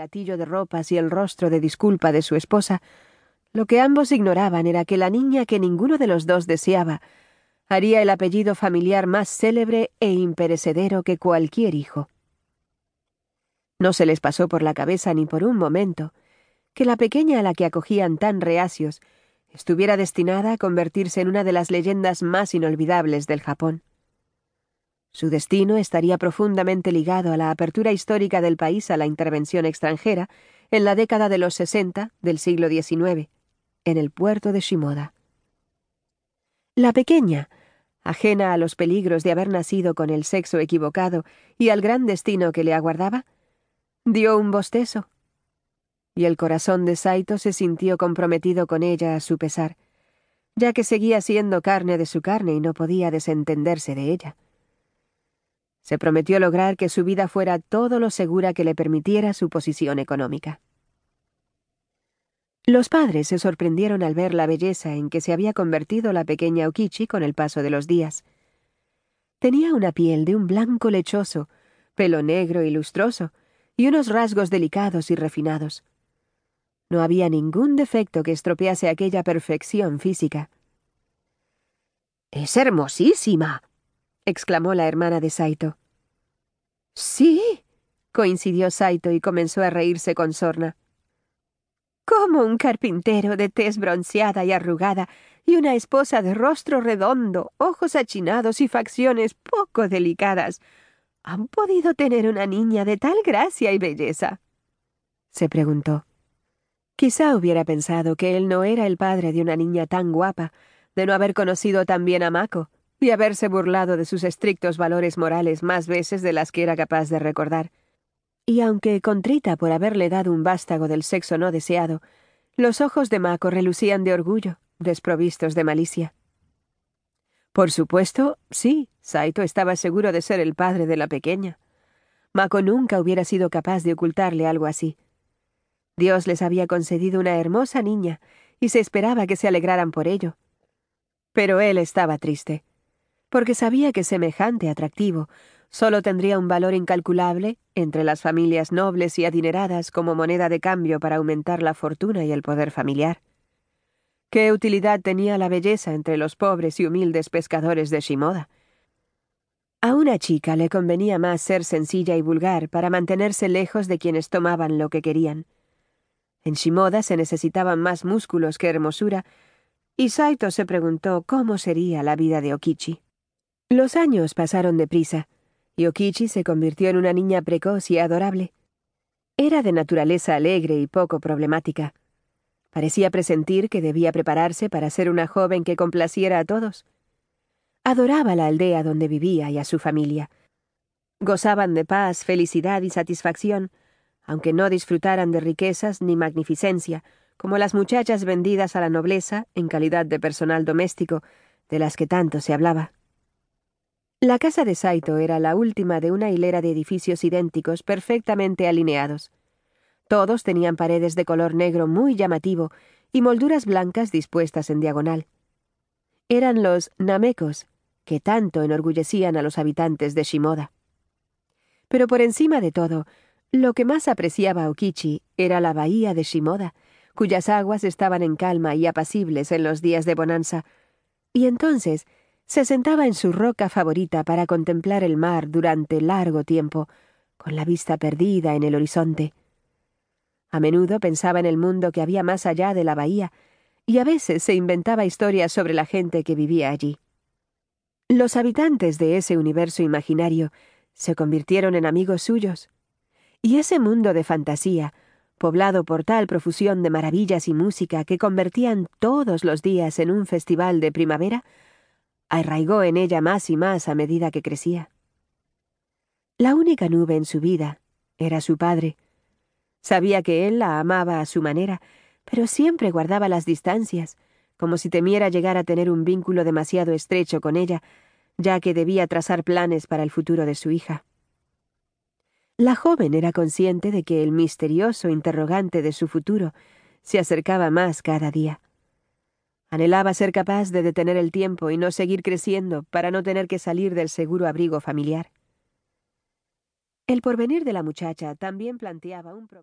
el atillo de ropas y el rostro de disculpa de su esposa, lo que ambos ignoraban era que la niña que ninguno de los dos deseaba haría el apellido familiar más célebre e imperecedero que cualquier hijo. No se les pasó por la cabeza ni por un momento que la pequeña a la que acogían tan reacios estuviera destinada a convertirse en una de las leyendas más inolvidables del Japón. Su destino estaría profundamente ligado a la apertura histórica del país a la intervención extranjera en la década de los sesenta del siglo XIX, en el puerto de Shimoda. La pequeña, ajena a los peligros de haber nacido con el sexo equivocado y al gran destino que le aguardaba, dio un bostezo. Y el corazón de Saito se sintió comprometido con ella a su pesar, ya que seguía siendo carne de su carne y no podía desentenderse de ella. Se prometió lograr que su vida fuera todo lo segura que le permitiera su posición económica. Los padres se sorprendieron al ver la belleza en que se había convertido la pequeña Okichi con el paso de los días. Tenía una piel de un blanco lechoso, pelo negro y lustroso, y unos rasgos delicados y refinados. No había ningún defecto que estropease aquella perfección física. Es hermosísima, exclamó la hermana de Saito. Sí, coincidió Saito y comenzó a reírse con sorna como un carpintero de tez bronceada y arrugada, y una esposa de rostro redondo, ojos achinados y facciones poco delicadas, han podido tener una niña de tal gracia y belleza? se preguntó. Quizá hubiera pensado que él no era el padre de una niña tan guapa, de no haber conocido tan bien a Mako, y haberse burlado de sus estrictos valores morales más veces de las que era capaz de recordar y aunque contrita por haberle dado un vástago del sexo no deseado, los ojos de Mako relucían de orgullo, desprovistos de malicia. Por supuesto, sí, Saito estaba seguro de ser el padre de la pequeña. Mako nunca hubiera sido capaz de ocultarle algo así. Dios les había concedido una hermosa niña, y se esperaba que se alegraran por ello. Pero él estaba triste, porque sabía que semejante atractivo solo tendría un valor incalculable entre las familias nobles y adineradas como moneda de cambio para aumentar la fortuna y el poder familiar. ¿Qué utilidad tenía la belleza entre los pobres y humildes pescadores de Shimoda? A una chica le convenía más ser sencilla y vulgar para mantenerse lejos de quienes tomaban lo que querían. En Shimoda se necesitaban más músculos que hermosura, y Saito se preguntó cómo sería la vida de Okichi. Los años pasaron deprisa. Yokichi se convirtió en una niña precoz y adorable. Era de naturaleza alegre y poco problemática. Parecía presentir que debía prepararse para ser una joven que complaciera a todos. Adoraba la aldea donde vivía y a su familia. Gozaban de paz, felicidad y satisfacción, aunque no disfrutaran de riquezas ni magnificencia, como las muchachas vendidas a la nobleza en calidad de personal doméstico, de las que tanto se hablaba. La casa de Saito era la última de una hilera de edificios idénticos perfectamente alineados. Todos tenían paredes de color negro muy llamativo y molduras blancas dispuestas en diagonal. Eran los namekos, que tanto enorgullecían a los habitantes de Shimoda. Pero por encima de todo, lo que más apreciaba Okichi era la bahía de Shimoda, cuyas aguas estaban en calma y apacibles en los días de bonanza, y entonces se sentaba en su roca favorita para contemplar el mar durante largo tiempo, con la vista perdida en el horizonte. A menudo pensaba en el mundo que había más allá de la bahía, y a veces se inventaba historias sobre la gente que vivía allí. Los habitantes de ese universo imaginario se convirtieron en amigos suyos, y ese mundo de fantasía, poblado por tal profusión de maravillas y música que convertían todos los días en un festival de primavera, arraigó en ella más y más a medida que crecía. La única nube en su vida era su padre. Sabía que él la amaba a su manera, pero siempre guardaba las distancias, como si temiera llegar a tener un vínculo demasiado estrecho con ella, ya que debía trazar planes para el futuro de su hija. La joven era consciente de que el misterioso interrogante de su futuro se acercaba más cada día. Anhelaba ser capaz de detener el tiempo y no seguir creciendo para no tener que salir del seguro abrigo familiar. El porvenir de la muchacha también planteaba un problema.